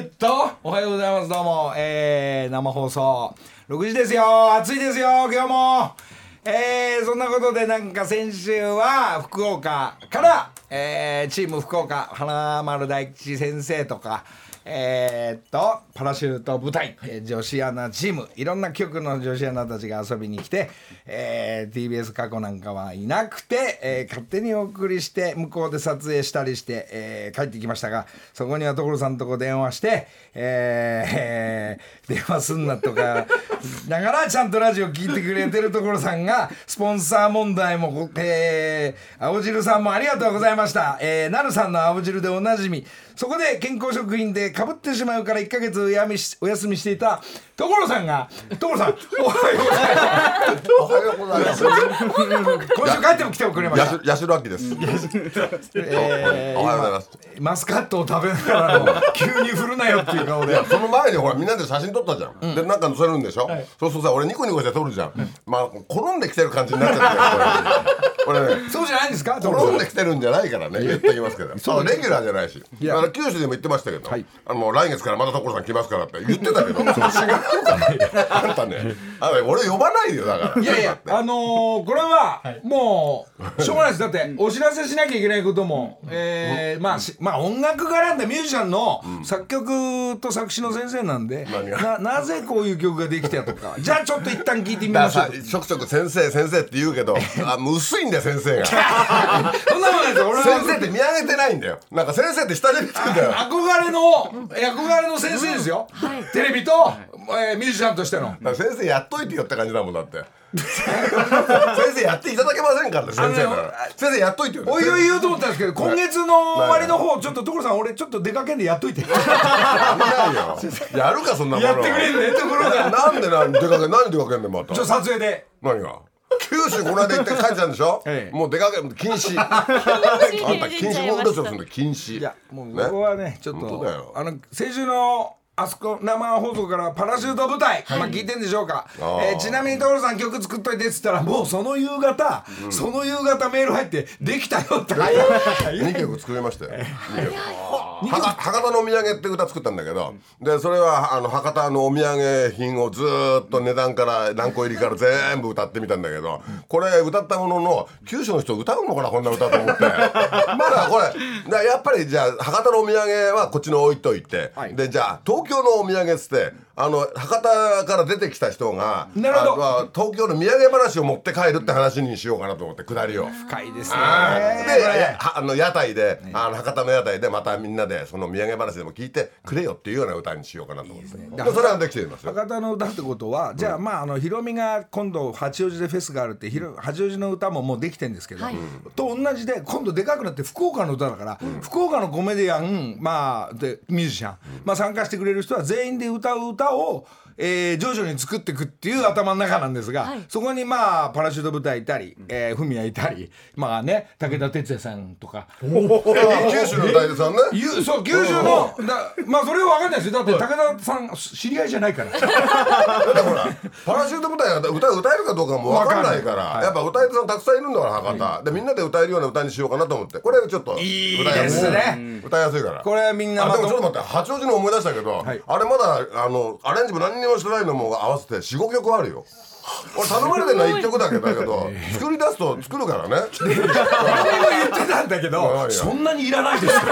えっとおはようございます。どうも。えー、生放送。6時ですよ。暑いですよ。今日も。えー、そんなことでなんか先週は福岡から、えー、チーム福岡花丸大吉先生とかえー、っとパラシュート部隊、えー女子アナチーム。いろんな局の女子アナたちが遊びに来て、えー TBS 過去なんかはいなくて、えー勝手にお送りして向こうで撮影したりして、えー帰ってきましたがそこには所さんとこ電話して、えー電話すんなとかながらちゃんとラジオ聞いてくれてる所さんがスポンサー問題も、えー青汁さんもありがとうございました、えー、なるさんの青汁でおなじみそこで健康食品でかぶってしまうから1ヶ月おやみしお休みしていた所さんが所さん おはようございますおはようございます。今週帰っても来てくれましたやし、ろあきです。えーおはようございます。マスカットを食べながらの 急に振るなよっていう顔でその前にほらみんなで写真撮ったじゃん。でなんか載せるんでしょ？そうするとさ俺ニコニコして撮るじゃん。まあ転んできてる感じになっちゃってこれ。これね。そうじゃないんですか？所転んできてるんじゃないからね言ってきますけどそうレギュラーじゃないしや九州でも言ってましたけど、はい。あの来月からまた所さん来ますからって言ってたけど違う。からあんたねあの俺呼ばないよだから。いやいや、あのーこれはもうしょうがないです。だってお知らせしなきゃいけないことも、えーまあしまあ音楽家なんでミュージシャンの作曲と作詞の先生なんで、ななぜこういう曲ができたとか。じゃあちょっと一旦聞いてみだましょう。ちょくちょく先生先生って言うけど あ薄いんだよ先生が。そんなことないですよ。俺は先生って見上げてないんだよ。なんか先生って下で見て憧れの憧れの先生ですよ、テレビと、えーミュージシャンとしての。先生やっといてよって感じだもんだって。先生やっていただけませんからね先生なら。先生やっといてよおいおい言おうと思ったんですけど今月の終わりの方ちょっと所さん俺ちょっと出かけんでやっといて。やんないよ。やるかそんなもの。やってくれんねところがなんでなん出かけ何出かけんねんまた。ちょ撮影で。何が？九州この間行って帰ってたんでしょ、ええ。もう出かけ禁止。あんた禁止運動するの禁止。いやもうね。ここはねちょっとあの先週のあそこ生放送からパラシュート部隊、まあ聞いてんでしょうか、えーちなみに所さん曲作っといてっつったらもうその夕方、その夕方メール入ってできたよって2 曲作りましたよ。2曲。はか博多のお土産って歌作ったんだけどでそれはあの博多のお土産品をずーっと値段から何個入りから全部歌ってみたんだけどこれ歌ったものの九州の人歌うのかなこんな歌と思って。まだこれやっぱりじゃあ博多のお土産はこっちに置いといて、はい。でじゃあ東京のお土産っつってあの博多から出てきた人がなるほど。あまあ東京の土産話を持って帰るって話にしようかなと思って下りを。深いですね。で、あの屋台で、あの博多の屋台でまたみんなでその土産話でも聞いてくれよっていうような歌にしようかなと思って、でそれはできていますよ。博多の歌ってことは、じゃあまああのヒロミが今度八王子でフェスがあるってひろ八王子の歌ももうできてんですけど、と同じで今度でかくなって福岡の歌だから、福岡のコメディアンまあでミュージシャン、まあ参加してくれる人は全員で歌う歌を caô. えー徐々に作っていくっていう頭の中なんですが、そこにまあパラシュート部隊いたり、えーフミヤいたりまあね武田鉄矢さんとか、九州の歌い手さんね？ゆそう九州のだまあそれは分かんないですよ。だって武田さん知り合いじゃないから。だってほらパラシュート部隊が歌歌えるかどうかも分かんないからわかんない。やっぱ歌い手さんたくさんいるんだから博多、でみんなで歌えるような歌にしようかなと思ってこれちょっと歌いいいやすいですね。歌いやすいから。これはみんなでもちょっと待って八王子の思い出したけど、はい。あれまだあのアレンジも何にもしてないのも合わせて45曲あるよ。俺頼まれてるのは1曲だけだけど作り出すと作るからね。誰も言ってたんだけどそんなにいらないですよ。いや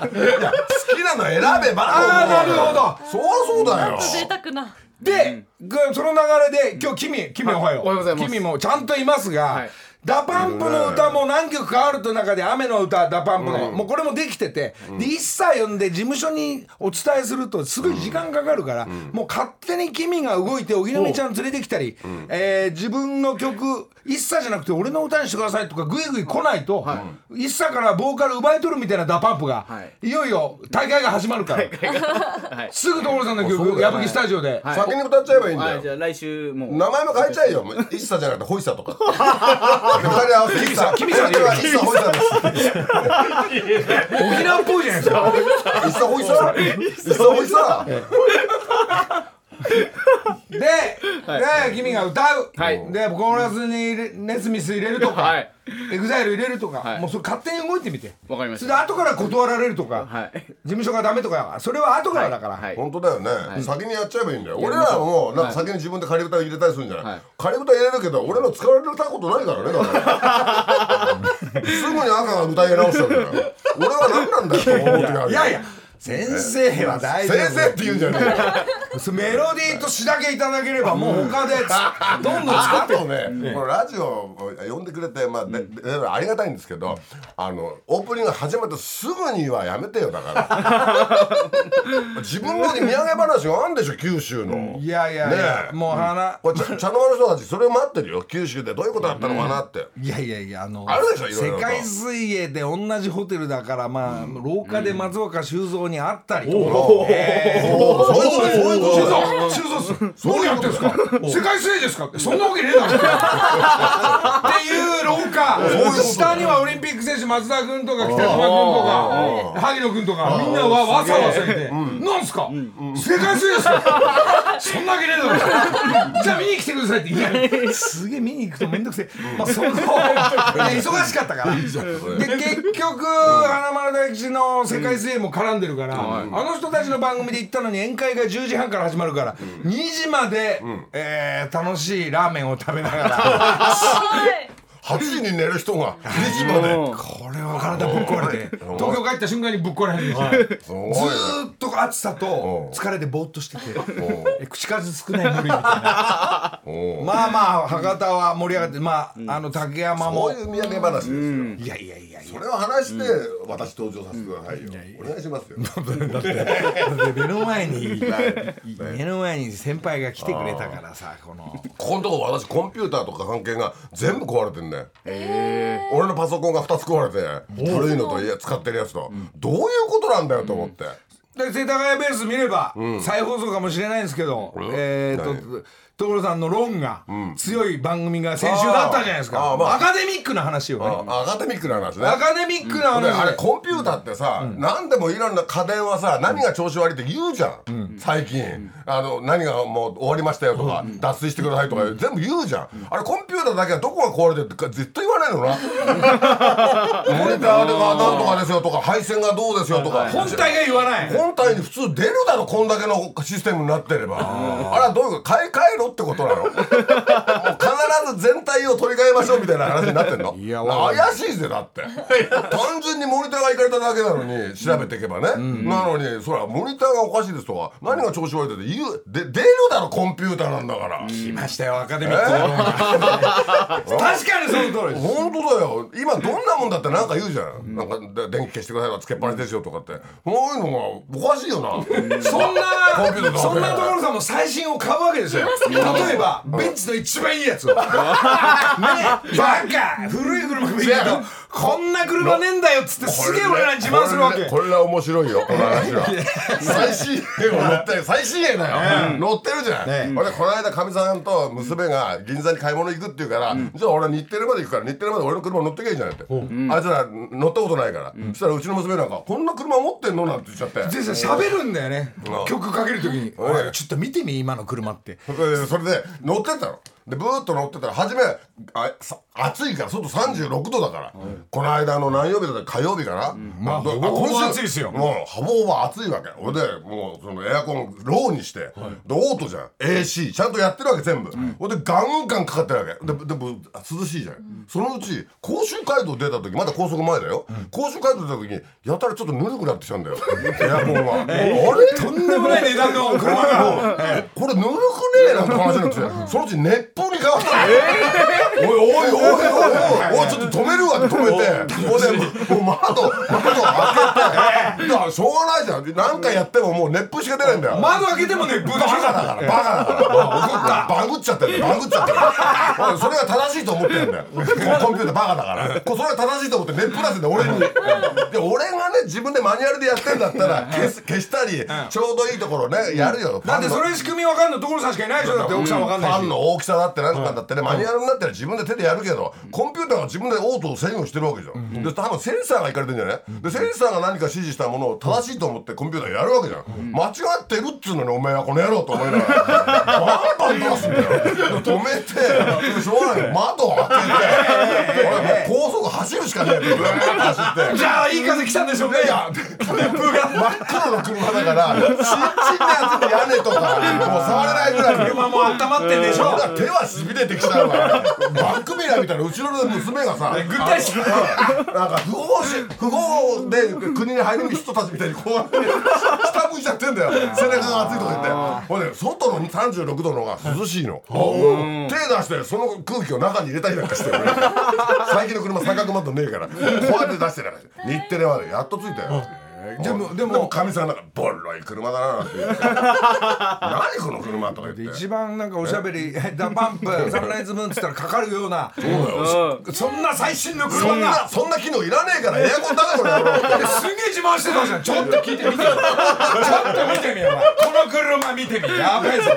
好きなの選べば。ああなるほど。そうそうだよ。贅沢な。で、ぐその流れで今日君君おはよう。おはようございます。君もちゃんといますが、はいダパンプの歌も何曲かあると中で雨の歌ダパンプの、もうこれもできてて、で一茶呼んで事務所にお伝えするとすごい時間かかるから、もう勝手に君が動いて荻野目ちゃん連れてきたり、えー自分の曲一茶じゃなくて俺の歌にしてくださいとかグイグイ来ないと、一茶からボーカル奪い取るみたいなダパンプが、、はい。よいよ大会が始まるから、すぐ所さんの曲矢吹スタジオで。はい。先に歌っちゃえばいいんだよ。はいじゃあ来週もう。名前も変えちゃえよ。もう一茶じゃなくてホイッサとか で二人合わせて一茶君さん君は一茶ホイッサです沖縄っぽいじゃないですか。一茶ホイッサ一茶ホイッサで、で君が歌う、はい。でコーラスに入れネスミス入れるとか、はい。エグザイル入れるとか、はい。もうそれ勝手に動いてみて。わかりました。それで後から断られるとか、はい。事務所がダメとかそれは後からだから、はい。本当だよね、先にやっちゃえばいいんだよ。俺らはもうなんか先に自分で仮歌入れたりするんじゃない、はい。仮歌入れるけど俺の使われたことないからねだから。すぐに一茶が歌い直しちゃうんだよ。俺は何なんだよいやいや先生は大丈夫。先生って言うんじゃねえ メロディーと詩だけいただければもう他でつ どんどん使って。あとね、このラジオを呼んでくれて、まあ、ででありがたいんですけど、あの、オープニング始まってすぐにはやめてよ、だから。自分の土産話があるんでしょ、九州の。いやいやいや、ねえ。もう花、これ茶茶の間の人たちそれを待ってるよ。九州でどういうことだったのかなって、いやいやいやあのあるでしょいろいろと。世界水泳で同じホテルだからまあ、廊下で松岡修造に会ったりとか、そういうことそういうことだ修造さん何やってんすか。世界水泳です。か。ってそんなわけねえだろっていう廊下下にはオリンピック選手松田君とか北島君とか萩野君とかみんなはわさわさいてなんすか？世界水泳ですか そんなわけねえだろ。じゃあ見に来てくださいっていやすげえ見に行くとめんどくせえ。まあその 忙しかったから。で結局花丸大吉の世界水泳も絡んでるからあの人たちの番組で行ったのに宴会が10時半から始まるから2時までえー楽しいラーメンを食べながら 8時に寝る人が2時まで。これは体ぶっ壊れて。東京帰った瞬間にぶっ壊れ始めて。すごい。ねずーっと暑さと疲れでぼーっとしてて。え口数少ない無理みたいな。まあまあ博多は盛り上がってまああの竹山も。こういう土産話ですよ、いやいやいやいや。それを話して私登場させてくださいよ、お願いしますよ。だって目の前に目の前に先輩が来てくれたからさこの。ここのとこ私コンピューターとか関係が全部壊れてんね俺のパソコンが2つ壊れて古いのといや使ってるやつと、どういうことなんだよと思って、で世田谷ベース見れば再放送かもしれないんですけどえっと所さんの論が強い番組が先週だったじゃないですか。アカデミックな話をね。あアカデミックな話ね。アカデミックなであれコンピューターってさ、何でもいろんな家電はさ何が調子悪いって言うじゃん、最近、あの何がもう終わりましたよとか、脱水してくださいとか全部言うじゃん、あれコンピューターだけはどこが壊れてるってか絶対言わないのな。モニターでがなんとかですよとか配線がどうですよとか、本体が言わない。本体に普通出るだろこんだけのシステムになってれば。あれはどういうこと買い替えろってことなの？もう必ず全体を取り替えましょうみたいな話になってんの？いや怪しいぜだって。単純にモニターがいかれただけなのに調べていけばね、なのにそらモニターがおかしいですとか何が調子悪いって言うで出るだろコンピューターなんだから、来ましたよアカデミックな論が確かにその通りです。本当だよ。今どんなもんだってなんか言うじゃん、なんかで電気消してくださいとかつけっぱなしですよとかって。そういうのがおかしいよな、そんなコンピューターとか。そんな所さんも最新を買うわけですよ例えばベンツの一番いいやつを。ねバカ。古い車もいいけどこんな車ねえんだよっつってすげえ俺らに自慢するわけ。これこれは面白いよ この話は。最新鋭を乗ってる最新鋭だよ、乗ってるじゃん、ね俺この間かみさんと娘が銀座に買い物行くって言うから、じゃあ俺日テレまで行くから日テレまで俺の車乗ってけいいじゃんって、あいつら乗ったことないから、そしたらうちの娘なんか「こんな車持ってんの?」なんて言っちゃって。でさ喋るんだよね。うん。曲かけるときに「おいちょっと見てみ今の車」って。それでそれで乗ってったのでブーッと乗ってたら初めあさ暑いから外36度だから、この間の何曜日だった火曜日かな、どまあほぼほぼ今週暑いですよ。もうほぼほぼ暑いわけ。ほんでもうそのエアコンローにして、でオートじゃん。AC ちゃんとやってるわけ全部、ほんでガンガンかかってるわけ。ででも涼しいじゃん、そのうち甲州街道出た時まだ高速前だよ、甲州街道出た時にやたらちょっとぬるくなってきたんだよ。エアコンが、あれ？とんでもない値段の車が。これぬるくねえなんて話になってそのうち熱風に変わったの、おいおいおいおいおいおいちょっと止めるわって止めてほんでもう窓窓開けてだからしょうがないじゃん何回やってももう熱風しか出ないんだよ窓開けても熱風でしょバカだからバカだからバグっちゃってるバグっちゃってるそれが正しいと思ってるんだよコンピューターバカだからこそれが正しいと思って熱風出せん俺にで俺がね自分でマニュアルでやってんだったら消す消したりちょうどいいところねやるよだってそれ仕組みわかんの所さんしかいないでしょだって奥さんわかんないしファンの大きさだって何かだってね、マニュアルになったら自分で手でやるけど、コンピューターが自分でオートを制御してるわけじゃん、で多分センサーがいかれてんじゃない、でセンサーが何か指示したらものを正しいと思ってコンピューターやるわけじゃん、間違ってるっつうのにお前はこの野郎と思いながら。バンバン出すんだよ。止めて。しょうがない。よ窓を開けて。俺もう高速走るしかねえブーッと走ってじゃあいい風来たんでしょうね。いや、風風が真っ黒の車だから、ちっちゃなやつに屋根とか、もう触れないぐらいの。車も温まってんでしょ。手はしびれてきたわ。バックミラー見たら後ろの娘がさ、具体的あなんか不法し不法で国に入る人たちみたいにこうやって下向いちゃってんだよ。背中が熱いとか言って。ほんで外の36度の方が涼しいの。手出してその空気を中に入れたりなんかして。最近の車三角マットねえから、こうやって出してなかった。日テレまでやっと着いたよ。でもででも。もかみさんなんかボロい車だななんて言って。何この車とか言って。一番なんかおしゃべり ダパンプサンライズムーンっつったらかかるような。そんな最新のそ車が。んなそんな機能いらねえからエアコンだからやろうすげえ自慢してたじゃん。ちょっと聞いてみてよちょっと見てみよこの車見てみ。やべえぞ。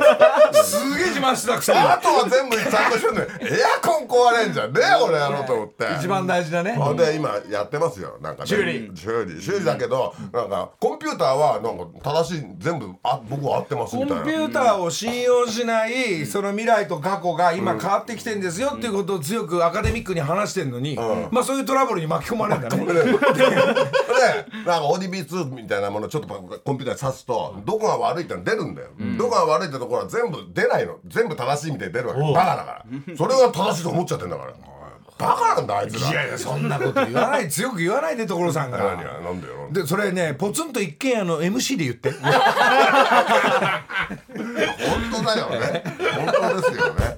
すげえ自慢してたくせに。あとは全部ちゃんとしてんのよエアコン壊れんじゃん。ねえ俺やろうと思って。一番大事だね。ほんで今やってますよ。なんかね。修理。修理。修理だけどなんかコンピューターはなんか正しい全部あ僕は合ってますコンピみたいな。ューターを信用しないその未来と過去が今変わってきてんですよっていうことを強くアカデミックに話してんのにまあそういうトラブルに巻き込まれるんだね。でなんか ODB2 みたいなものちょっとコンピューターに刺すとどこが悪いっての出るんだよ、どこが悪いってところは全部出ないの。全部正しいみたいに出るわけ。バカだからそれが正しいと思っちゃってんだからバカなんだあいつら。いやいやそんなこと言わない。強く言わないで所さんが。何がなんだよで。それねポツンと一軒家の MC で言って。本当だよね。本当ですよね、はい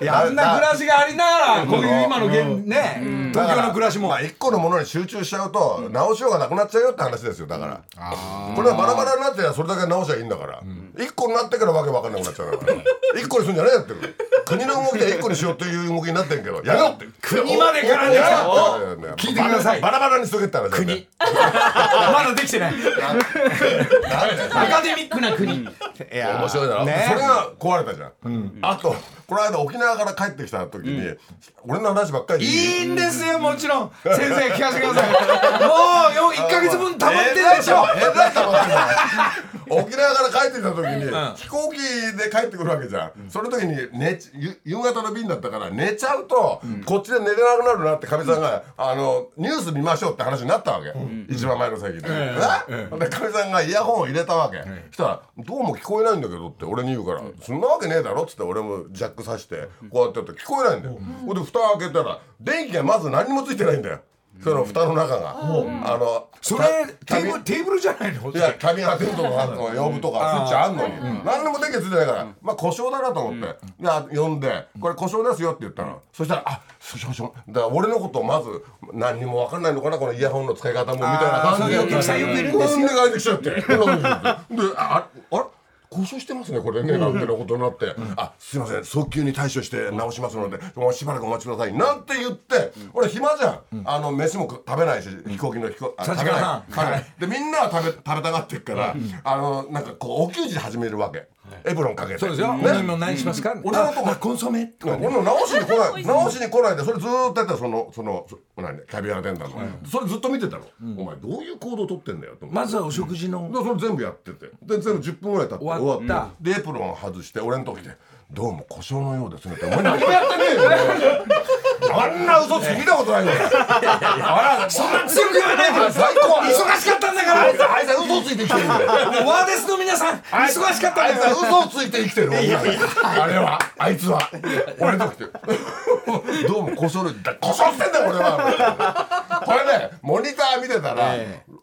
いやあんな暮らしがありながらこういう今の現ね。東京の暮らしも。まあ一個のものに集中しちゃうと直しようがなくなっちゃうよって話ですよだから。これはバラバラになってりゃそれだけ直しゃいいんだから。一個になってからわけわかんなくなっちゃうから。一個にするんじゃねえよって。国の動きで一個にしようっていう動きになってんけどやめろって国まで絡んできた聞いてください。バラバラにしとけって話だよね。まだできてない。アカデミックな国。いや面白いだろ、ね。それが壊れたじゃん、あとこの間沖縄から帰ってきた時に、俺の話ばっかりいいんですよもちろん。先生聞かせてください。もう1か 月分溜まってるでしょ。えらい溜まってる。沖縄から帰ってきた時に、飛行機で帰ってくるわけじゃん、その時に寝夕方の便だったから寝ちゃうと、こっちで寝れなくなるなってかみさんがあのニュース見ましょうって話になったわけ、一番前の席で、え？でかみさんがイヤホンを入れたわけ、そしたら「どうも聞こえないんだけど」って俺に言うから「そんなわけねえだろ」っつって俺もジャックさしてこうやってやって聞こえないんだよ、ほんで蓋開けたら電気がまず何もついてないんだよ。その蓋の中が、あのそれテーブルテーブルじゃないの？いやキャビンアテントとか呼ぶとかスイッチあんのに。何にも電気ついてないから。まあ故障だなと思って。いや呼んで「これ故障ですよ」って言ったの。そしたら「あ故障故障」だから俺のことをまず何にも分かんないのかな？このイヤホンの使い方もみたいな感じで。お客さんよくいるんですよ。で帰ってきちゃって。でああれ？故障してますねこれねなんてなことになって「あすいません早急に対処して直しますのでもうしばらくお待ちください」なんて言って俺暇じゃん。あの飯も食べないし飛行機の飛行あ3時食べない。でみんなは食べ食べたがってっからあのなんかこうお給仕始めるわけエプロンかけて。そうですよ。ね。今何しますか？俺のとこあコンソメ。とかね俺の直しに来ない。直しに来ないでそれずーっとやってたそのそのそ何？キャビアアテンダントそれずっと見てたの。お前どういう行動取ってんだよとまずはお食事の。でそれ全部やってて。で全部10分ぐらい経って終わった。でエプロン外して俺の時で「どうも故障のようですね」って「お 前何もやってねえよ」あんな嘘つき見たことないよ そんな強く言わない嘘ついて生きてるもうワーデスの皆さん忙しかったあいつは嘘をついて生きてる。あれは。あいつは。俺の時でどうも故障で故障してんだよ俺は。これねモニター見てたら、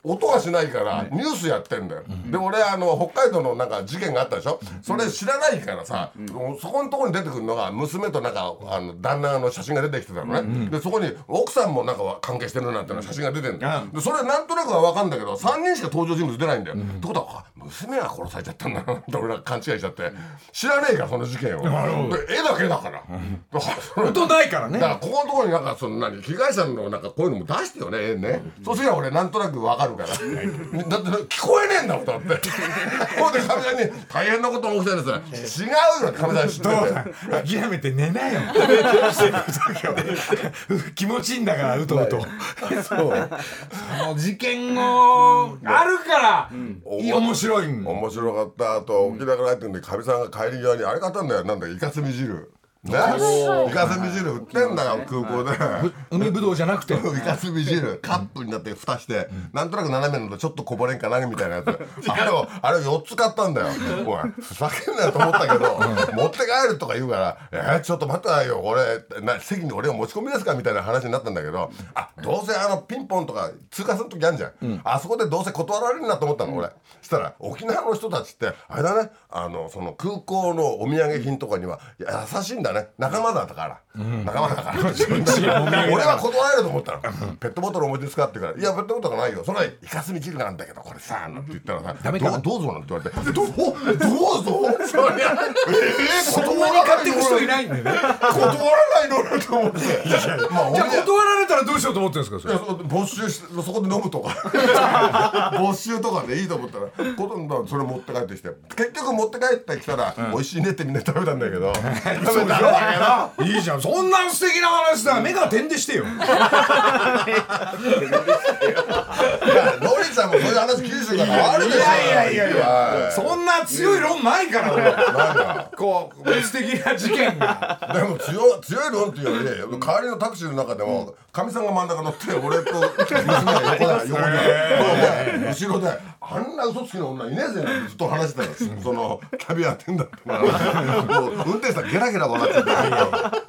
音がしないからニュースやってんだよ、で俺あの北海道のなんか事件があったでしょ、それ知らないからさ、そこのところに出てくるのが娘となんかあの旦那の写真が出てきてたのね、でそこに奥さんもなんか関係してるなんての写真が出てんだよ、でそれなんとなくは分かんだけど3人しか登場人物出ないんだよ、ってことはあ娘が殺されちゃったんだなって俺ら勘違いしちゃって。知らねえからその事件を。で絵だけだから、音ないからね。だからここのところになんかその何被害者のなんかこういうのも出してよね絵ね、そうすりゃ俺なんとなくわかるるからだって聞こえねえんだもんだって。ほんでかみさんに「大変なこと起きてるんです。よ違うよ」かみさん知ってて諦めて寝なよ。気持ちいいんだからうとうと。そう。もう。事件後あるから面白いん面白かったあと沖縄から入ってんでかみさんが帰り際にあれ買ったんだよ。なんだイカスミ汁ね。イカスミ汁売ってんだよ空港で。海ぶどうじゃなくて。イカスミ汁。カップになって蓋してなんとなく斜めのとちょっとこぼれんかなみたいなやつ。あれをあれを4つ買ったんだよ。おいふざけんなよと思ったけど持って帰るとか言うから「えーちょっと待ってないよ俺な席に俺が持ち込みですか?」みたいな話になったんだけどあどうせあのピンポンとか通過する時あるじゃん、あそこでどうせ断られるなと思ったの俺。そしたら沖縄の人たちってあれだね。あのその空港のお土産品とかには優しいんだね。仲間だったから、仲間だから。俺は断られると思ったの。ペットボトルお持ちですかって言うから「いやペットボトルがないよ。それはイカスミ汁なんだけどこれさ」なんて言ったらさ「ダメどうどうぞ」なんて言われて「どどうぞ?」そりゃえー、そんなに買ってく人いないんだよね。断らないの？なと思ってまあじゃ断られたらどうしようと思ってるんですかそれ没収しそこで飲むとか没収とかでいいと思ったらことんだそれ持って帰ってきて結局持って帰ってきたら、美味しいねってみんな食べたんだけど食べたんだけどいいじゃん。そんな素敵な話だ。目が点でしてよ。いやノリちゃんもそういう話九州からあるでしょ。いやいやいやいやはそんな強い論ないから俺。なんだ。こう素敵な事件が。でも強強い論っていうより帰りのタクシーの中でもかみさんが真ん中乗って俺と娘が横だ横に後ろであんな嘘つきの女いねえぜずっと話してたの。そのキャビアってんだってもう運転手さんゲラゲラ笑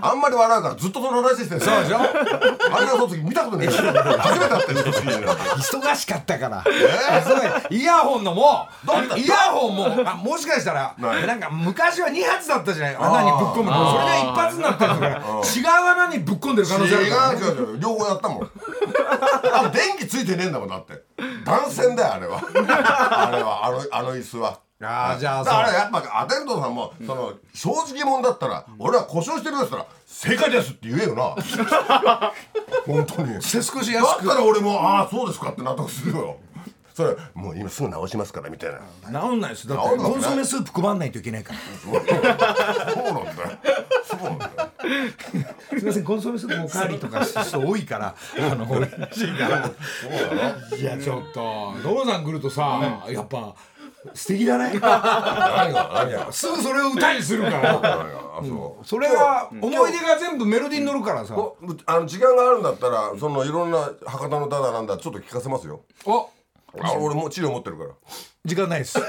あんまり笑うからずっとその話してるそうでしょ？あんな嘘つき見たことねえし初めて会ったよ嘘つきに。忙しかったから、忙しい。イヤホンのもイヤホンもあもしかしたらない。なんか昔は2発だったじゃない？穴にぶっ込むそれが一発になってるから。違う穴にぶっ込んでる可能性ある違う違う違う。両方やったもん。あの電気ついてねえんだもんだって。断線だよあれは。あれはあのあの椅子はああじゃあだからやっぱアテンドさんもその正直者だったら俺は故障してるよって言ったら正解ですって言えよな。本当に。少しだ安く。ったら俺もああそうですかって納得するよ。それもう今すぐ直しますからみたいな。治んないです。だって治んない。コンソメスープ配んないといけないから。そうなんだよ。そうなんだよ。すみませんコンソメスープおかわりとか人多いからあの嬉しいから。いやちょっと所さん来るとさやっぱ素敵だね。何が何が。すぐそれを歌にするから。そう。それが思い出が全部メロディーに乗るからさおあの時間があるんだったらそのいろんな博多の歌だなんだちょっと聞かせますよ。お。あ俺もう治療持ってるから。時間ないです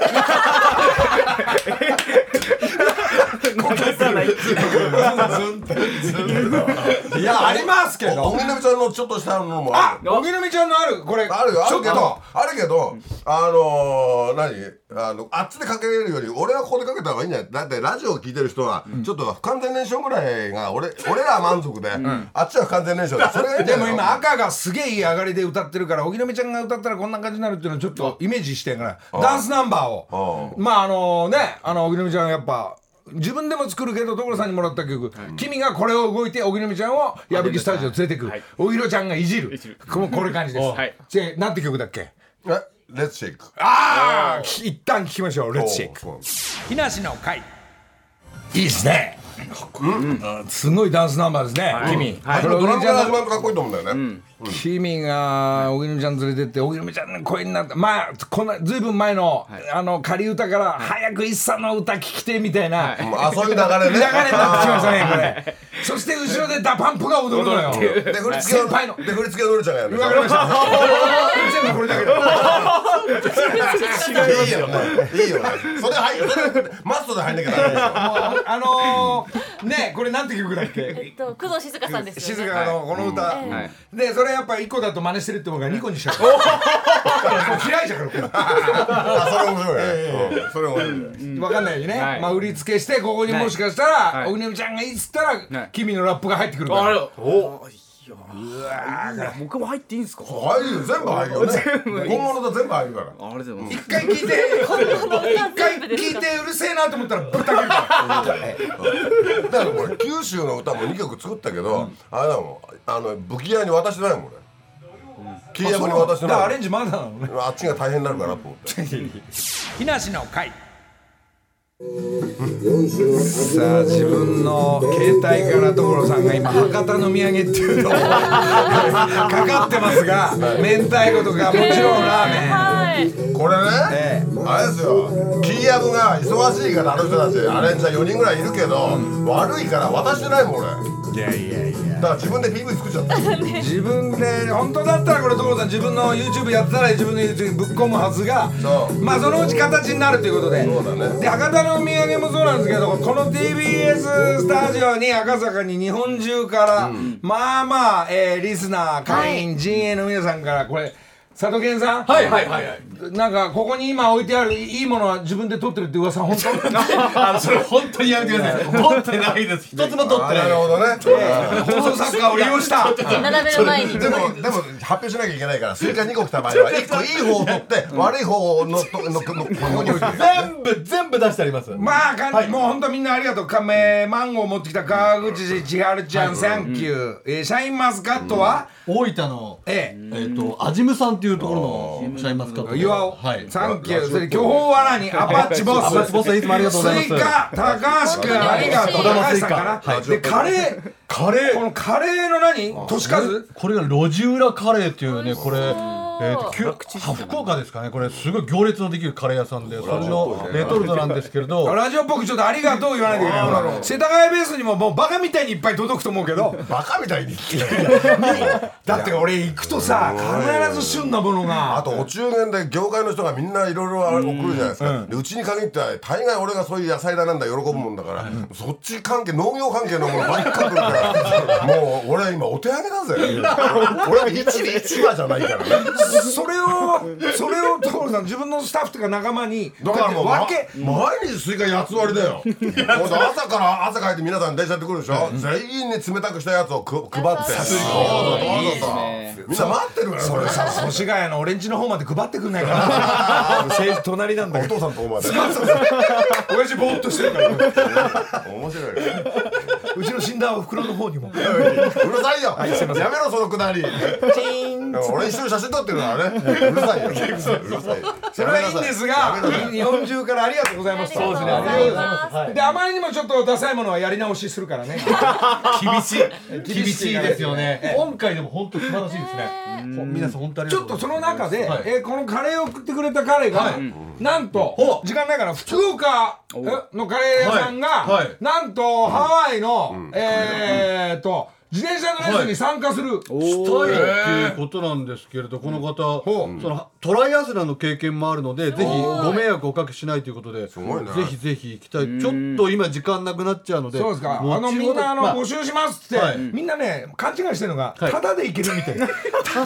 いやありますけどおみなみちゃんのちょっとしたのもあるあおぎのみちゃんのあるこれあるよあるけどあるけどあのー、何？あのあっちでかけれるより俺はここでかけた方がいいんじゃない？だってラジオを聞いてる人はちょっと不完全燃焼ぐらいが俺俺らは満足で、あっちは不完全燃焼でそれがいいんじでゃないの？も今赤がすげえいい上がりで歌ってるから荻野目ちゃんが歌ったらこんな感じになるっていうのをちょっとイメージしてんから。ダンスナンバーを。まああのねあの荻野目ちゃんやっぱ自分でも作るけど所さんにもらった曲、君がこれを動いて荻野目ちゃんを矢吹スタジオ連れてく。る荻野ちゃんがいじる。このこれ感じです、はい。でなんて曲だっけ？えレッツシェイクああ一旦聞きましょう「レッツシェイクそう」木梨の会。いいですね。うん。すごいダンスナンバーですね。君。これドラムが始まるとかっこいいと思うんだ。よね、君が荻野ちゃん連れてって荻野ちゃんの声になってまあこんなずいぶん前の,、あの仮歌から早く一茶の歌聞きてみたいな、流れにあそういう流れね。流れになってきましたねこれ。そして後ろでダパンプが踊るのよ。で振り付け先輩の。で振り付けはのりちゃんがやる。んでしょわかりました。全部これだけど。いいよねいいよねそれ入それマストで入んなきゃダメでしょあのー、ねこれなんて曲だっけ？えっと工藤静香さんですよね。静香のこの歌、はい。でそれやっぱ1個だと真似してるって思うから2個にしちゃう。嫌いじゃんあそれ面白い。それ面白い。ね分かんないよね、はいまあ売りつけしてここにもしかしたら、はい。荻野ちゃんがいいっつったら、はい。君のラップが入ってくるから。あれおいや僕も入っていいんですか？入るよ全部入るよね。本物だ全部入るから。ありがとうございます一回聞いて一回聞いてうるせえなと思ったらぶった切るから。だからこれ九州の歌も2曲作ったけど、あれだもん。あの武器屋に渡してないもん俺。キーヤブに渡してないだからアレンジまだなのね。あっちが大変になるかなと思って。木梨の会さあ自分の携帯から所さんが今博多の土産っていうのを かかってますが明太子とかもちろんラーメン。はい。これね、えあれですよ。キーヤブが忙しいからあの人たちアレンジャー4人ぐらいいるけど、悪いから渡してないもん俺いやいやいや。だから自分で PV 作っちゃった。自分で本当だったらこれ所さん自分の YouTube やってたら自分の YouTube にぶっ込むはずがまあそのうち形になるということで。そうだね。で博多のお土産もそうなんですけどこの TBS スタジオに赤坂に日本中から、まあまあ、えーリスナー会員、陣営の皆さんからこれ佐藤健さん？はいはいはいはい。なんかここに今置いてあるいいものは自分で取ってるって噂本当？あのそれ本当にやめてください。取ってないです。一つも取ってない。なるほどね、放送作家を利用した。並べる前に。でもでも発表しなきゃいけないからスイカ2個来た場合は 1個いい方を取って悪い方のとのののここに置いて全部全部出してありますまあかん、もう本当みんなありがとうかめマンゴー持ってきた川口春奈ちゃん、サンキュー、えーシャインマスカットは、大分のええっと安心院産っていうところのシャインマスカット。え岩尾、はい。サンキュー。それ巨峰わらにアパッチボスアパッチボスいつもありがとうございます。スイカ。高橋君。ありがとう高橋さんかな、はい。でカレー。カレこのカレーの何？年数。これが路地裏カレーっていうねこれえー福岡ですかね。これすごい行列のできるカレー屋さんでそれのレトルトなんですけれど。ラジオっぽくちょっとありがとう言わないといけない。世田谷ベースにももうバカみたいにいっぱい届くと思うけど。バカみたいに。だって俺行くとさ必ず旬なものが。あとお中元で業界の人がみんないろいろ送るじゃないですか、でうちに限っては大概俺がそういう野菜だなんだ喜ぶもんだから、そっち関係農業関係のものばっか来るから。もう俺今お手上げだぜ。俺は市市場じゃないからねそれをそれを所さん自分のスタッフとか仲間にだからもう、分けま毎日スイカ8つ割りだよ朝から朝帰って皆さん電車やってくるでしょ、全員に冷たくしたやつをく配って。そうそうそう。みんな待ってるからそれさ祖師ヶ谷の俺んちの方まで配ってくんないかな成城隣なんだお父さんとお前で。親父ぼーっとしてるから。面白い。ねうちの死んだお袋の方にも。うるさいよ、やめろそのくだり。俺一緒に写真撮ってるからねうるさいよ。うるさいよ。それはいいんですが日本中からありがとうございます。そうですね。ありがとうございます。であまりにもちょっとダサいものはやり直しするからね。厳しい。厳しい。ですよね。今回でも本当素晴らしいですね。ほ皆さん本当ありがとうちょっとその中で、はい。えーこのカレーを送ってくれた彼が、なんと時間ないから福岡えのカレー屋さんが、はい。はい。なんとハワイの、えーっと自転車のレースに参加する、したい。っていうことなんですけれどこの方そのトライアスランの経験もあるのでぜひご迷惑をおかけしないということでぜひぜひ行きたい。ちょっと今時間なくなっちゃうのでそうですか。あのみんなあの、まあ募集しますって、はい。みんなね勘違いしてるのが、はい。ただでいけるみたい。な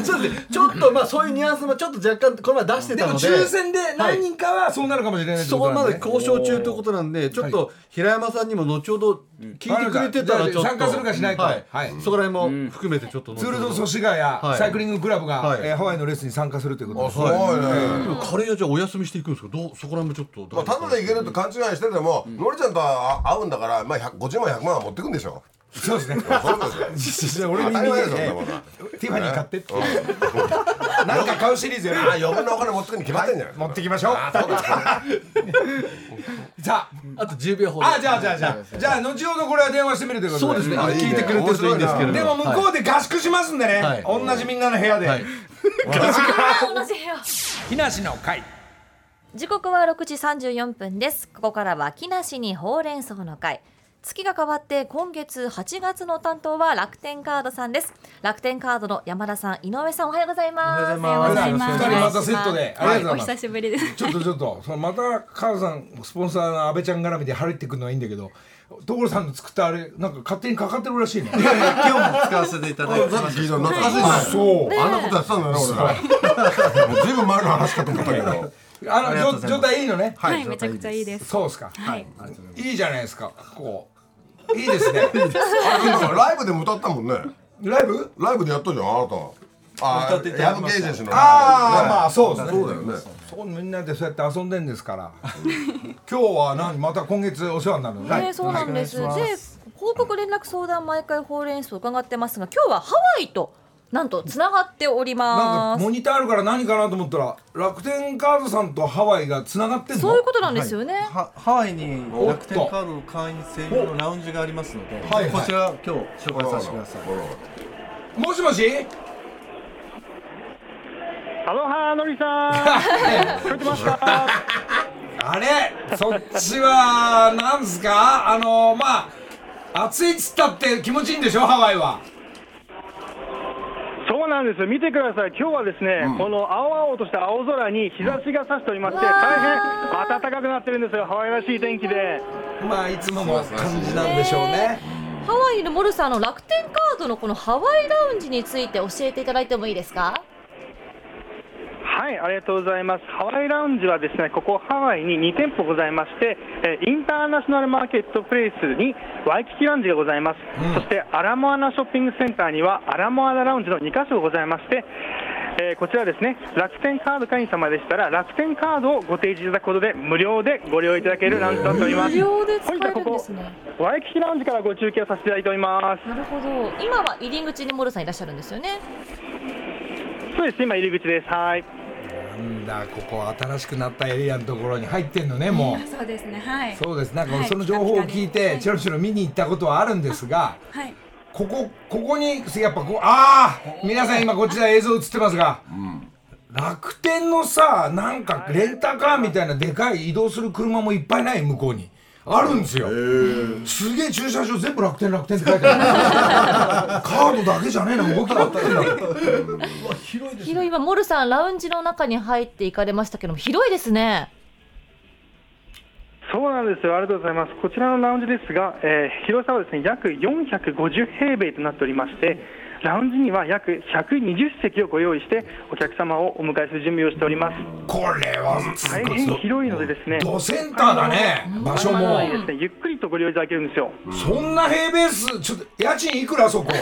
そうですねちょっとまあそういうニュアンスもちょっと若干この前出してでもたので抽選で何人かはそうなるかもしれないってそこまことなんで。で交渉中ということなんでちょっと平山さんにも後ほど聞いてくれてたらちょっと。参加するかしないか。はい。はいそこら辺も含めてちょっと後ツール・ド・祖師ヶ谷、い。サイクリングクラブが、はい。えーハワイのレースに参加するということで。すカレー屋じゃあお休みしていくんですか？どうそこら辺もちょっとまあ、ただでいけるって勘違いしてても、のりちゃんとは会うんだから、まあ、100 50万100万は持ってくんでしょそうですね。俺にティファニー買ってって。何か買うシリーズやるあ余分なお金持ってくに決まってんじゃん、持ってきましょう。さ あ。と10秒ほど。ああじゃあじゃあじゃあ。じゃあ後ほどこれは電話してみるということで。そうですね。聞いてくれてるといいんですけれどでも向こうで合宿しますんでね、はい。同じみんなの部屋で、同じ部屋。木梨の会。時刻は6時34分です。ここからは木梨にほうれん草の会月が変わって今月8月の担当は楽天カードさんです。楽天カードの山田さん井上さんおはようございます。おはようございます。二人またセットでありがとうございます。お久しぶりです。ちょっとちょっとそのまた母さんスポンサーの安倍ちゃん絡みで入ってくるのはいいんだけど所さんの作ったあれなんか勝手にかかってるらしいね。今日も使わせていただいてさっき聞いた懐かしいね、そうあんなことやってたんだよね俺。もう。ずいぶん前の話かと思ったけど。あの状状態いいのね。はい、めちゃくちゃいいです。そうですか。はい。いいじゃないですかこういいですね。あでもライブでも歌ったもんね。ライブ？ライブでやったじゃんあなたあああまあそうですね。そうだよね。そこみんなでそうやって遊んでんですから。今日は何？また今月お世話になるの？ね、そうなんです。で、報告連絡相談毎回ほうれん草伺ってますが、今日はハワイとなんとつながっておりなんますかモニターあるから何かなと思ったら楽天カードさんとハワイがつながってんの？そういうことなんですよね、はハワイに楽天カードの会員専用のラウンジがありますので、はいはいこちら今日紹介させてください。もしもし？アロハのりさん。聞こえてますかあれ？そっちはなんですか？あのまあ暑いっつったって気持ちいいんでしょ？ハワイはそうなんです見てください。今日はですね、この青々とした青空に日差しが差しておりまして、大変暖かくなってるんですよ。ハワイらしい天気で。まあいつもの感じなんでしょうね。ハワイのモルさんの楽天カードのこのハワイラウンジについて教えていただいてもいいですか？はいありがとうございます。ハワイラウンジはですねここハワイに2店舗ございまして、えーインターナショナルマーケットプレイスにワイキキラウンジがございます、そしてアラモアナショッピングセンターにはアラモアナラウンジの2カ所ございましてえーこちらですね楽天カード会員様でしたら楽天カードをご提示いただくことで無料でご利用いただけるラウンジとなっております。無料で使えるんですね。ワイキキラウンジからご中継をさせていただいております。なるほど。今は入り口にモルさんいらっしゃるんですよね。そうです。今入り口です。はいなんだここ新しくなったエリアのところに入ってんのねもう。そうですねはい。そうです。なんかはいその情報を聞いてチロチロ見に行ったことはあるんですがはい。ここここにやっぱこうああ皆さん今こちら映像映ってますが、楽天のさなんかレンタカーみたいなでかい移動する車もいっぱいない向こうにあるんですよ。すげえ駐車場全部楽天楽天って書いてある。カードだけじゃねえな動きだったんだ。広い今モルさんラウンジの中に入っていかれましたけども広いですね。そうなんですよ。ありがとうございます。こちらのラウンジですが、えー広さはですね約450平米となっておりましてラウンジには約120席をご用意してお客様をお迎えする準備をしております。これはす大変広いのでですねドセンターだね。場所も。ですね。ゆっくりとご利用いただけるんですよ。そんな平米数ちょっと家賃いくらそこ？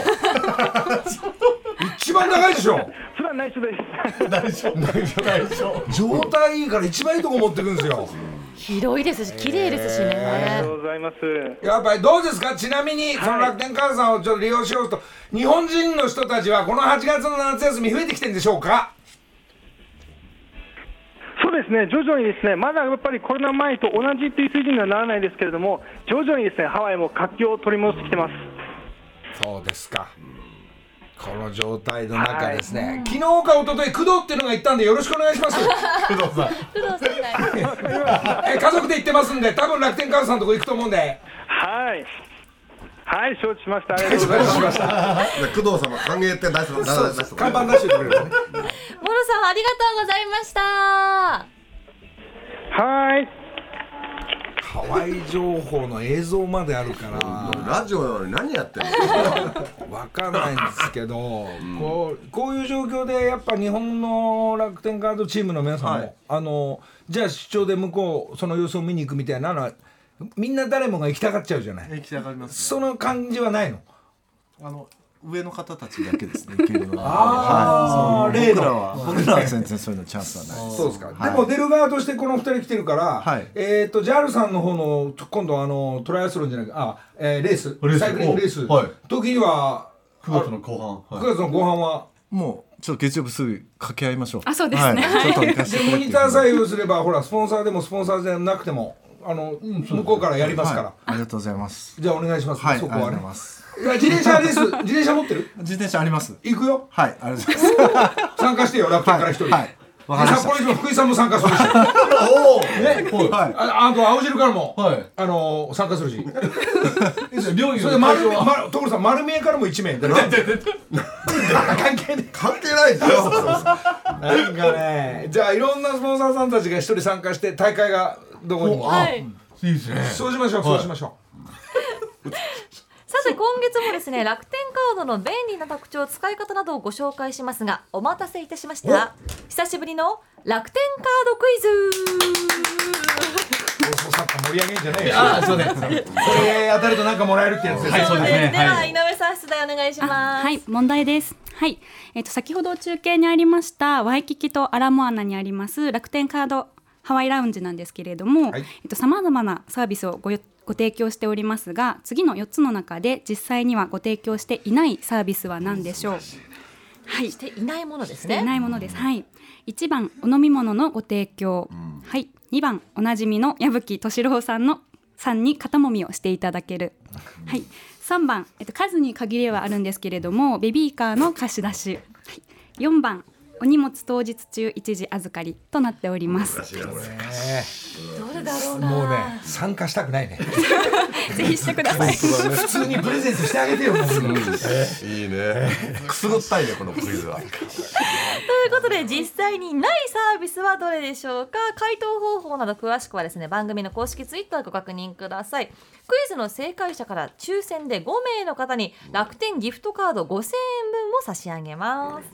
一番高いでしょ。それは内緒です。状態いいから一番いいとこ持ってくんですよ広いですし綺麗ですしありねがとうございます。やっぱりどうですか？ちなみにその楽天カードさんをちょっと利用しようと日本人の人たちはこの8月の夏休み増えてきてるんでしょうか？そうですね。徐々にですねまだやっぱりコロナ前と同じという水準にはならないですけれども徐々にですねハワイも活気を取り戻してきてます。そうですかこの状態の中ですね、昨日か一昨日工藤っていうのが言ったんでよろしくお願いします。工藤さん。が え家族で行ってますんで多分楽天カードさんのとこ行くと思うんで。はい。はい承知しました。ありがとうございます。しました。工藤様歓迎って出す看板出してくれる。ねモルさんありがとうございました。はいハワイ情報の映像まであるから。ラジオなのに何やってんの？わかんないんですけど、こうこういう状況でやっぱ日本の楽天カードチームの皆さんも、はい。あのじゃあ出張で向こうその様子を見に行くみたいなのはみんな誰もが行きたがっちゃうじゃない。行きたがります、その感じはないの？あの上の方たちだけですね 行けるのは。はい、僕らは。僕らは全然そういうのチャンスはないそうですか、はい。でも出る側としてこの2人来てるから、はい。えっ、と JAL さんの方の今度あのトライアスロンじゃないあ、えーレース。レース。サイクリングレース、はい。時には9月の後半、9月の後半は？もうちょっと月曜日すぐ掛け合いましょう。あそうですね。はい、ちょっと行かせでモニターさえ用すればほらスポンサーでもスポンサーじゃなくてもあの、向こうからやりますから、はい、ありがとうございます。じゃあお願いします、はい。そこはね自転車レース自転車持ってる？自転車あります。行くよ。はいありがとうございます参加してよ楽天から一人、はい。はいわかりました。札幌市の福井さんも参加するし。おおねはああと青汁からも、はい。あの参加するし。い料理それで丸見ま所さん丸見えからも1名関係ね関係ないですよえなんかねじゃあいろんなスポンサーさんたちが一人参加して大会がどこにも、はい。いいですね。そうしましょうそうしましょさて今月もですね楽天カードの便利な特徴使い方などをご紹介しますがお待たせいたしました。久しぶりの楽天カードクイズ。う放送作家盛り上げんじゃねえよ。あそうです。これ当たるとなんかもらえるってやつですよはいそうですね。では、はい。井上さん出題お願いします。はい、問題です。はい、えっ、と先ほど中継にありましたワイキキとアラモアナにあります楽天カードハワイラウンジなんですけれども、はい。えっと様々なサービスをごよご提供しておりますが、次の4つの中で実際にはご提供していないサービスは何でしょう？はいしていないものですしていねないものです。はい。一番お飲み物のご提供。はい。二番おなじみの矢吹敏郎さんのさんに肩もみをしていただける。はい。三番えっと数に限りはあるんですけれどもベビーカーの貸し出し。はい。四番お荷物当日中一時預かりとなっております。どれだろうな。もうね参加したくないね。ぜひしてください。普通にプレゼントしてあげてよいいね。くすぐったいねこのクイズは。ということで実際にないサービスはどれでしょうか？回答方法など詳しくはですね番組の公式ツイッターご確認ください。クイズの正解者から抽選で5名の方に楽天ギフトカード5000円分を差し上げます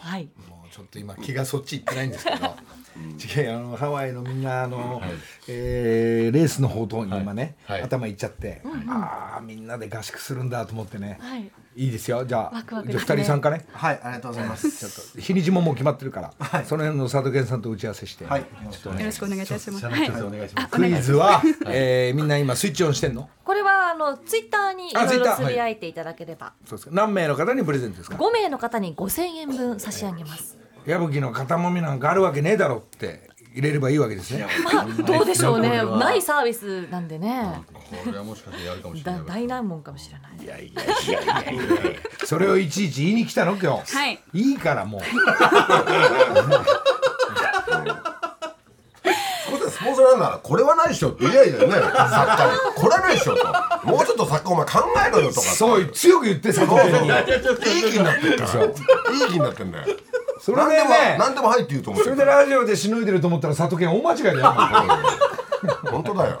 はい。もうちょっと今気がそっち行ってないんですけど。違うあのハワイのみんなあの、えーレースの方とに今ね、はい。頭いっちゃって、ああみんなで合宿するんだと思ってね、はい。いいですよ。じゃあワクワクじゃあですね2人参加ね。はいありがとうございます。日にちももう決まってるから、はい。その辺の佐藤健さんと打ち合わせして、はい。よろしくお願いいたします。社はい。内調整お願いします。クイズは、えーみんな今スイッチオンしてんの？これはあのツイッターにいあろいろつぶやいていただければ、そうですか。何名の方にプレゼントですか？5名の方に5000円分差し上げます矢吹の肩もみなんかあるわけねえだろって入れればいいわけですね。まあどうでしょうね。ないサービスなんでね。これはもしかしてやるかもしれない。だ大難問かもしれない。いやいやいやいやいや。それをいちいち言いに来たの今日。はい。いいからもう。これでスポンサーなんならこれはないでしょって言いやいいよね。作家に。これはないでしょと。もうちょっと作家お前考えろよとか。そう強く言って佐藤健に。いい気になってんだよいい気になってんだよそれで何でもね何でもはいって言うと思ってそれでラジオでしのいでると思ったら佐藤健大間違いだよ 本当だよ。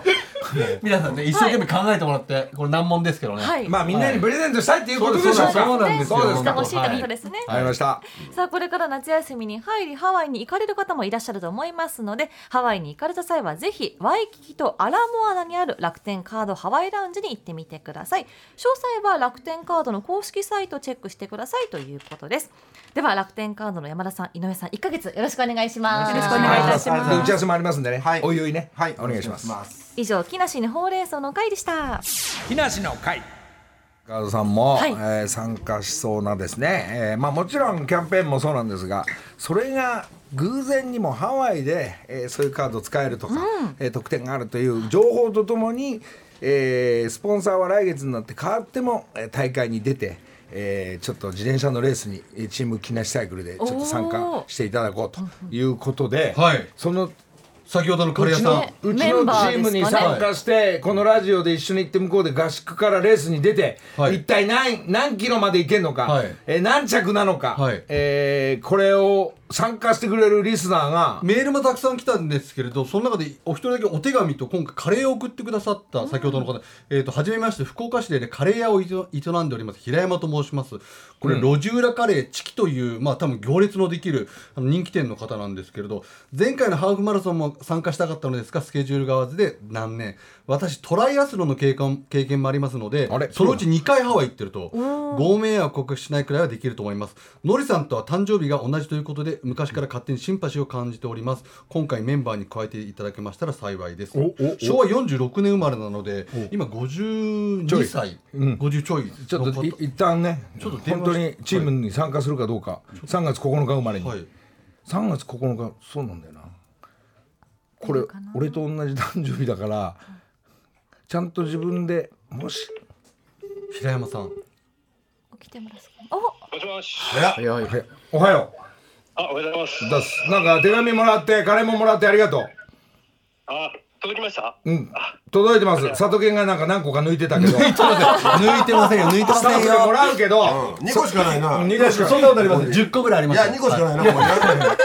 皆さんね一生懸命考えてもらってこれ難問ですけどね。はい。まあみんなにプレゼントしたいっていうことでしょうか。そうなんですよ。そうですか。してほしいってことですね、わかりました。さあこれから夏休みに入りハワイに行かれる方もいらっしゃると思いますのでハワイに行かれた際はぜひワイキキとアラモアナにある楽天カードハワイラウンジに行ってみてください。詳細は楽天カードの公式サイトをチェックしてくださいということです。では楽天カードの山田さん井上さん1ヶ月よろしくお願いします。よろしくお願いいたします。で打ち合わせもありますんでね、はい。おいおいね、はい。お願いします。す。以上木梨にほうれん草の会でした。木梨の会。カードさんも、はい。えー参加しそうなですね、えーまあ、もちろんキャンペーンもそうなんですがそれが偶然にもハワイで、えーそういうカード使えるとか、えー特典があるという情報とともに、えースポンサーは来月になって変わっても、えー大会に出て、えーちょっと自転車のレースにえーチーム木梨サイクルでちょっと参加していただこうということで、はい。その先ほどのカレー屋さん。ねうちのチームに参加して、このラジオで一緒に行って向こうで合宿からレースに出て、はい。一体何何キロまで行けるのか、はい。えー何着なのか、はい。えーこれを参加してくれるリスナーが、メールもたくさん来たんですけれど、その中でお一人だけお手紙と今回カレーを送ってくださった先ほどの方、えっ、と、はじめまして、福岡市でね、カレー屋を営営んでおります、平山と申します。これ、路地裏カレーチキという、まあ多分行列のできるあの人気店の方なんですけれど、前回のハーフマラソンも参加したかったのですが、スケジュールが合わずで断念。私、トライアスロンの経験経験もありますのであれ、そのうち2回ハワイ行ってると、ご迷惑をかけしないくらいはできると思います。のりさんとは誕生日が同じということで、昔から勝手にシンパシーを感じております。今回メンバーに加えていただけましたら幸いです。昭和46年生まれなので、今52歳、うん。50ちょい。ちょっと一旦ね、ちょっと本当にチームに参加するかどうか、3月9日生まれに、はい。3月9日、そうなんだよな。これ、俺と同じ誕生日だから、ちゃんと自分でもし、平山さん。起きてますか？おもしもし。はい。おはよあ、おはようございます。う。だすなんか手紙もらって、カレーももらってありがとう。あ、届きました？うん、届いてます。佐藤健がなんか何個か抜いてたけど、ス抜いてませんよ、抜いてまタッフでもらうけど、2個しかないな2個しかそんなことありません。10個ぐらいあります。いや2個しかないな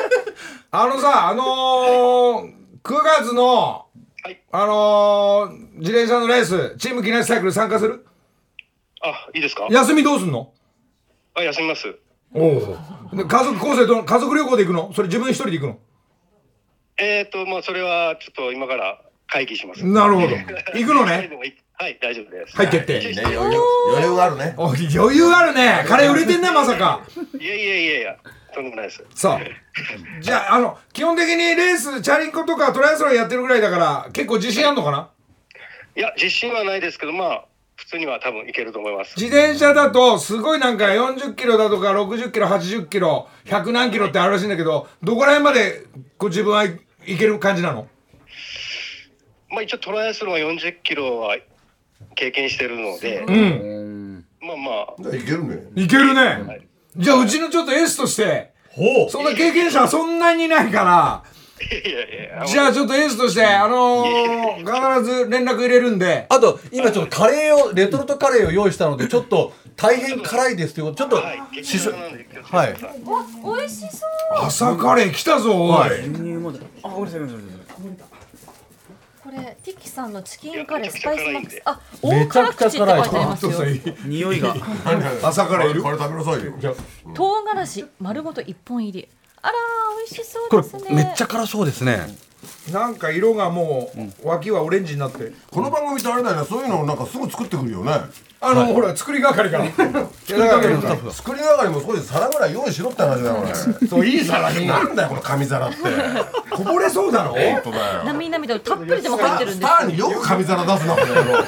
あのさ、あのー、9月の、はいあのー、自転車のレース、チーム木梨サイクル参加する？あ、いいですか？休みどうすんの？あ、休みます。おお。で家族構成と家族旅行で行くの？それ自分一人で行くの？えっ、ー、と、まあ、それはちょっと今から会議します。なるほど。行くのね？はい、大丈夫です。はい、決定。ね余裕余あるねお余裕あるね。カレー売れてんな、まさか。いやいやいやいや、とんでもないです。さあ。じゃあ、あの、基本的にレース、チャリンコとかトライアスロンやってるぐらいだから、結構自信あんのかな？いや、自信はないですけど、まあ、普通には多分いけると思います。自転車だとすごいなんか40キロだとか60キロ80キロ100何キロってあるらしいんだけどどこら辺までこう自分はいける感じなの？まあ一応トライアスロンは40キロは経験してるので、うん。まあまあ、いけるね。いけるね。じゃあうちのちょっとエースとしてほそんな経験者はそんなにいないからじゃあちょっとエースとしてあのー、必ず連絡入れるんで。あと今ちょっとカレーをレトルトカレーを用意したのでちょっと大変辛いですということちょっとはい、激辛なんで気をつけてください。お美味しそう。朝カレー来たぞおい、はい。これティキさんのチキンカレースパイスマックス。あめ大辛口って書いてあります。よ匂いが朝カレーいる？これ食べなさいよ唐辛子丸ごと一本入りあらー美味しそうこですね。れめっちゃ辛そうですね。なんか色がもう脇はオレンジになって。この番組ってあれだよね。そういうのをなんかすぐ作ってくるよねあの、ほら作り係から。いやだから作りながらも少し皿ぐらい用意しろって話だよ俺そういい皿に。なんだよこの紙皿って。こぼれそうだろ？本当だよ。なみなみとたっぷりでも入ってるんスですターによく紙皿出すなこの野郎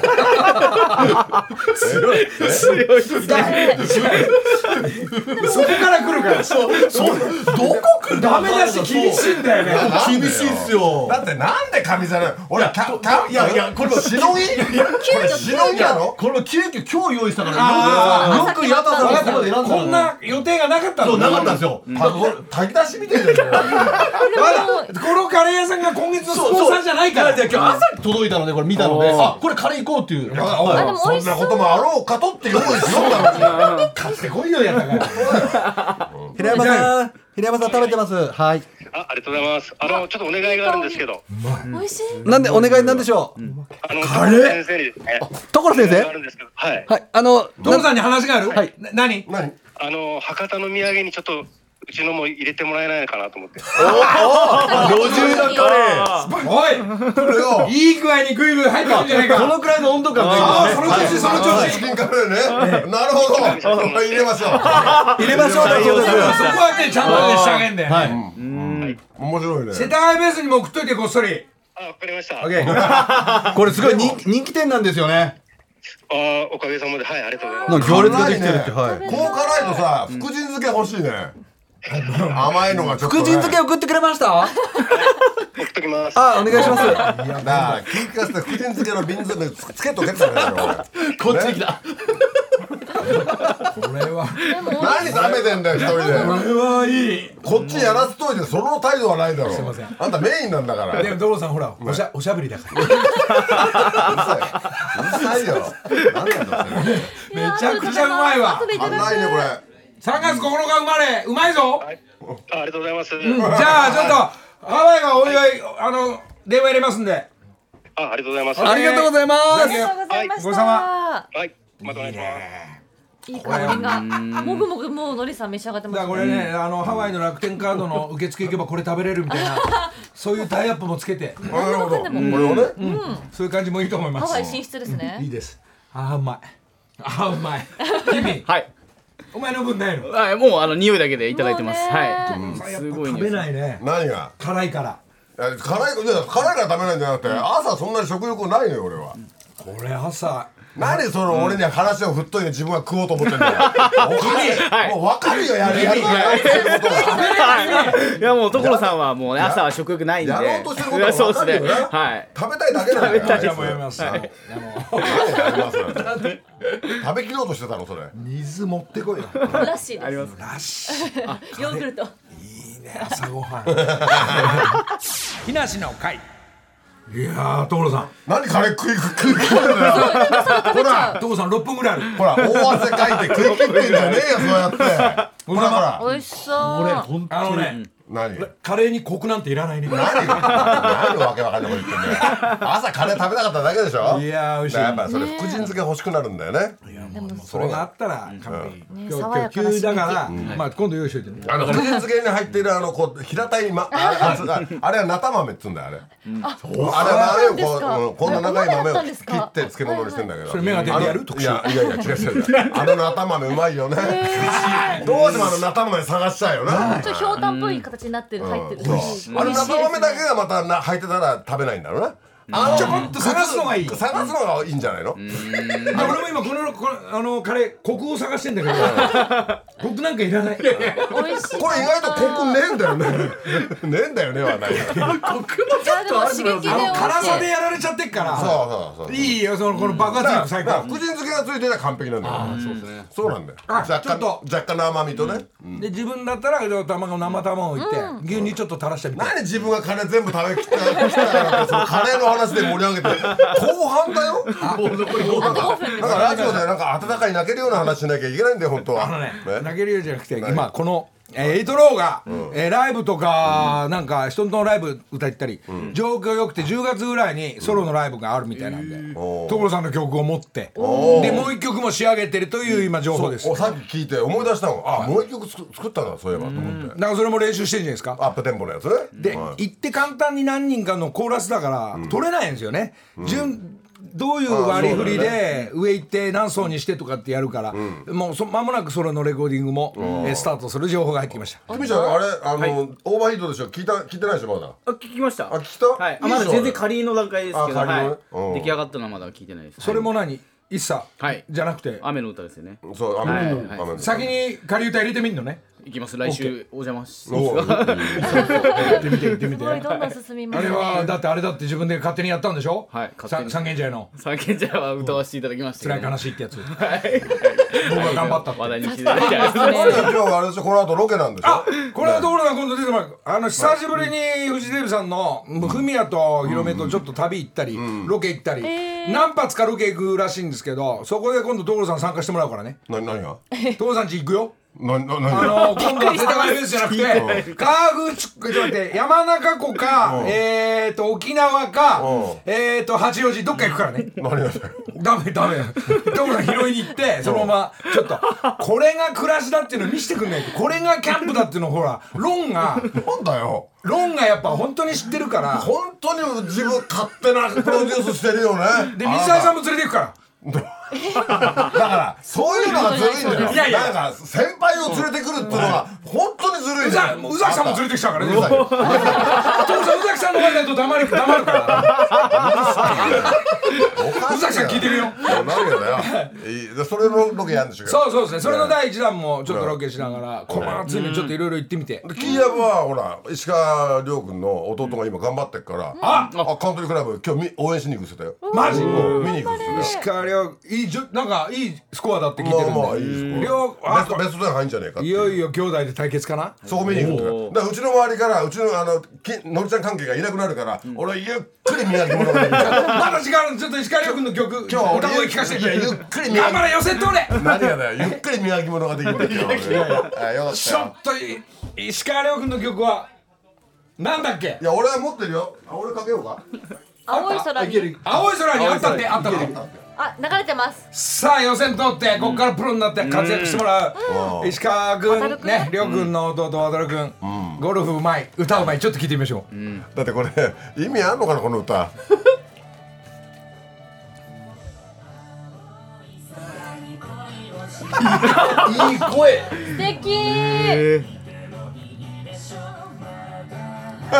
そこから来るからそうそうどこ来るダメだし厳しいんだよね厳しいっすよだってなんで紙皿俺キャキャいやいやこれしのぎこれしのぎなのこれ急遽今日用意したからあよくよくやったさんがここで選んだこんな予定がなかったのそうなかったんですよ。炊き出しみたいじゃんまだこのカレー屋さんが今月のスポンサーじゃないから。いやいや今日朝に届いたのでこれ見たのであこれカレー行こうっていう。そんなこともあろうかとって用意しよったのに買ってこいよやったから。平山さん平山さん食べてます。はいあありがとうございます。あの、ちょっとお願いがあるんですけど、美味しい？なんでお願いなんでしょう？あの、カレー？先生にですね、所先生？るんですけど、はい。はいあの所さんに話がある？はい。な何何？あの、博多の土産にちょっと、うちのも入れてもらえないかなと思って。路地裏カレー。おいこれよいい具合にグイグイ入ってくるんじゃないか。このくらいの温度感ああがその調子その調子。チキンカレーねなるほど。入れましょう。入れましょう。だそうですそこはねちゃんとねしてあげんだよはい。面白い。ね世田谷ベースにも送っといてこっそり。あ、わかりました。オッケーこれすごい人人気店なんですよね。あー、おかげさまで、はい、ありがとうございます。行列ができてるってはい。こう辛いとさ福神漬け欲しいね 甘いのがちょっとね福神漬け送ってくれました？送っときます。あお願いします。だから聞きかせて福神漬けの瓶詰めつつけとけってこっちに来た。これは。何食べてんだよ一人で。これはいい。こっちやらせといてその態度はないだろません。あんたメインなんだから。うるでも所さんほらおしゃおしゃべりだから。さいよ何なんだそれめちゃくちゃうまいわ後でいただくないねこれ3月9日生まれうまいぞ。はい。あありがとうございます。じゃあちょっとハワイがお祝いあの電話入れますんで。あ、ありがとうございます。ありがとうございます。ありがとうございまはい、またお願いします。い。い香りが。もぐもぐもうのりさん召し上がってますだからこれね、あのハワイの楽天カードの受付行けばこれ食べれるみたいな そういうタイアップもつけて、なるほど。これをねそういう感じもいいと思います。ハワイ進出ですね。いいです。あーうまい。あーうまい。君はい。お前の分ないの？あもうあの匂いだけでいただいてます。はい。すごいぱ食べ。ないね。何が？辛いから。辛い辛いから食べないんじゃなくて朝そんなに食欲ないのよ俺は。これ朝何その俺には話を振っといて自分は食おうと思ってんだよ。もう分かるよやるやるいやもう所さんはもうね朝は食欲ないんで。やろうとしてることは。分かるよね。はい。食べたいだけなんだよ。食べたいやめます、食べきろうとしてたのそれ。水持ってこいよ。らしいであります。ラッシュすヨーグルト。いいね朝ごはん。木梨の会いやー所さん。何カレー食い食い食いんだよほら所さん6分ぐらいあるほら大汗かいて食い切ってんじゃねえよそうやってほらほら美味しそうあのね何？カレーにコクなんていらないね。何？何？わけわかんないこと言ってんだよ。朝カレー食べなかっただけでしょ？いやー美味しい。やっぱそれ福神漬け欲しくなるんだよね。それがあったら完璧、ね今爽やかな日急だから、刺まあ今度用意しといてね。あの福神漬けに入っているあのこう平たいまあれああれはナタ豆っつうんだよあれ。あれは豆をこそうこんな長い豆を切って漬物にしてんだけど。それ目が出てやる？特集。いやいやいや違う違うあのナタ豆うまいよね。どうしてもあのナタ豆探しちゃうよな。ちょっとひょうたんっぽい形になってる入ってるあのナタ豆だけがまたな入ってたら食べないんだろうなちょこっと探すのがいい。探すのがいいんじゃないの？あ俺も今このこのあのカレーコクを探してんだけど。コクなんかいらない。これ意外とコクねえんだよね。ねえんだよねはないいやでも刺激で美味しいあの辛さでやられちゃってっから。そうそうそういいよそのこの爆発力最高。福神漬けがついてりゃ完璧なんだよ。そうですね。そうなんだよ。あ若干ちょっと。若干の甘みとね。で自分だったら卵生卵をいって牛乳ちょっと垂らしてみて。何自分がカレー全部食べきったカレーの話で盛り上げて後半だよ？なんかなんかラジオでなんか温かい泣けるような話しなきゃいけないんだよ本当は。あのねね。泣けるようじゃなくて今このえーエイトローが、えーライブとか、なんか人のライブ歌ったり、状況良くて10月ぐらいにソロのライブがあるみたいなんで、所さんの曲を持ってでもう一曲も仕上げてるという今情報です。おさっき聞いて思い出したの。あもう一曲作作ったんだそういえばと思って。だからそれも練習してるんじゃないですか。アップテンポのやつね。で、はい行って簡単に何人かのコーラスだから、取れないんですよね、順どういう割り振りで上行って何層にしてとかってやるから、もうそ間もなくそれのレコーディングも、えースタートする情報が入ってきました。君ちゃんあれあの、オーバーヒートでしょ？聞いた聞いてないでしょまだ？あ聞きました。あ聞いた？はい。あまだ全然仮の段階ですけどあ仮の？ねはい。うん。出来上がったのはまだ聞いてないです。それも何？一茶？はい。じゃなくて？雨の歌ですよね。そう雨のはい。はい。雨の先に仮歌入れてみんのね行きます。来週お邪魔しおう 行ってみて行ってみて。すごいどんどん進みまあれはだってあれだって自分で勝手にやったんでしょ？はい勝手に。さ三軒茶屋の。三軒茶屋は歌わせていただきました辛い悲しいってやつ。はい。僕が頑張ったって。話題にしていただきたいです今日はあれでしょこの後ロケなんでしょあこれはところが今度出てもらうあの久しぶりにフジテレビさんのフミヤとヒロメとちょっと旅行ったり、ロケ行ったり、何発かロケ行くらしいんですけどそこで今度所さん参加してもらうからね。な何が？所さんち行くよななあ何の今度は世田谷ベースじゃなくて川口ちょっと待って山中湖かえっと沖縄かうん。えっと八王子どっか行くからね。何がだよ。ダメダメ。所さん拾いに行ってそのままちょっとこれが暮らしだっていうの見せてくんないと。これがキャンプだっていうのをほらロンがなんだよ。ロンがやっぱ本当に知ってるから。本当に自分勝手なプロデュースしてるよね。で水谷さんも連れて行くからだからそういうのがずるいんだよ。いやいや。なんか先輩を連れてくるっていうのは本当にずるいんだよ宇崎さんも連れてきたからねうるさん。宇崎さんの前だと黙る黙るから。宇崎さん聞いてるよ何がだよそれのロケやるんでしょそうそうですねそれの第一弾もちょっとロケしながらこの夏にちょっといろいろ行ってみて。でキーヤブはほら石川遼君の弟が今頑張ってっからああカントリークラブ今日み応援しに行くって言ってたよ。マジ？うん。見に行くって石川遼いいじょなんかいいスコアだって聞いてるんで。まあまあいいですベ遼ストベストで入んじゃねえかっていよいよ兄弟で対決かな？そこ見に行くって言ってただからうちの周りからうちのあのきのりちゃん関係がいなくなるから俺ゆっくり宮城物語見ちゃうまだ時間ある？ちょっと石川遼君の曲。今日は俺歌声聞かせて。いやゆっくり頑張れ寄せとれ何がだよゆっくり宮城物語できる。んだよいやいや。あよかっちょっとい石川遼君の曲はなんだっけ？いや俺は持ってるよ。あ俺かけようか。青い空に。青い空にあったってあったってあ流れてます。さあ予選通ってここからプロになって活躍してもらう。石川君ね。亮君の弟渡君ゴルフうまい歌うまいちょっと聞いてみましょう。だってこれ意味あんのかなこの歌。いい声。素敵。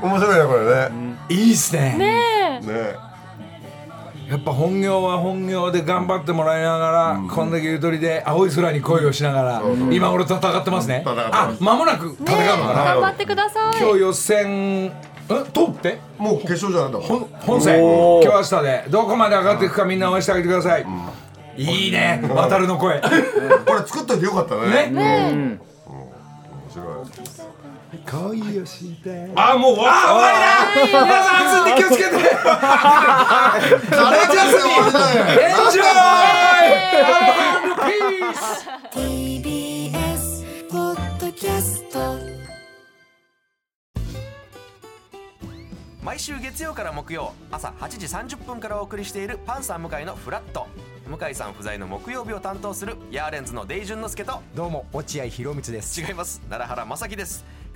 面白いねこれね。いいっすね。ねねやっぱ本業は本業で頑張ってもらいながら、こんだけゆとりで青い空に恋をしながら、今俺戦ってますね。戦ってあます。間もなく戦うのかな、頑張ってください。今日予選ん通って？もう決勝じゃないん。だ本本戦。今日明日で。どこまで上がっていくかみんな応援してあげてください、いいね。渡るの声。これ作っといてよかったね。ね。面白い恋をしてあもう終わあ終わりだ皆さん暑い。んで気をつけて夏休み終わりだよエンジョイ TBS ポッドキャスト毎週月曜から木曜朝8時30分からお送りしているパンサー向井のフラット。向井さん不在の木曜日を担当するヤーレンズのデイジュンの之介とどうも落合博満です違います奈良原正樹です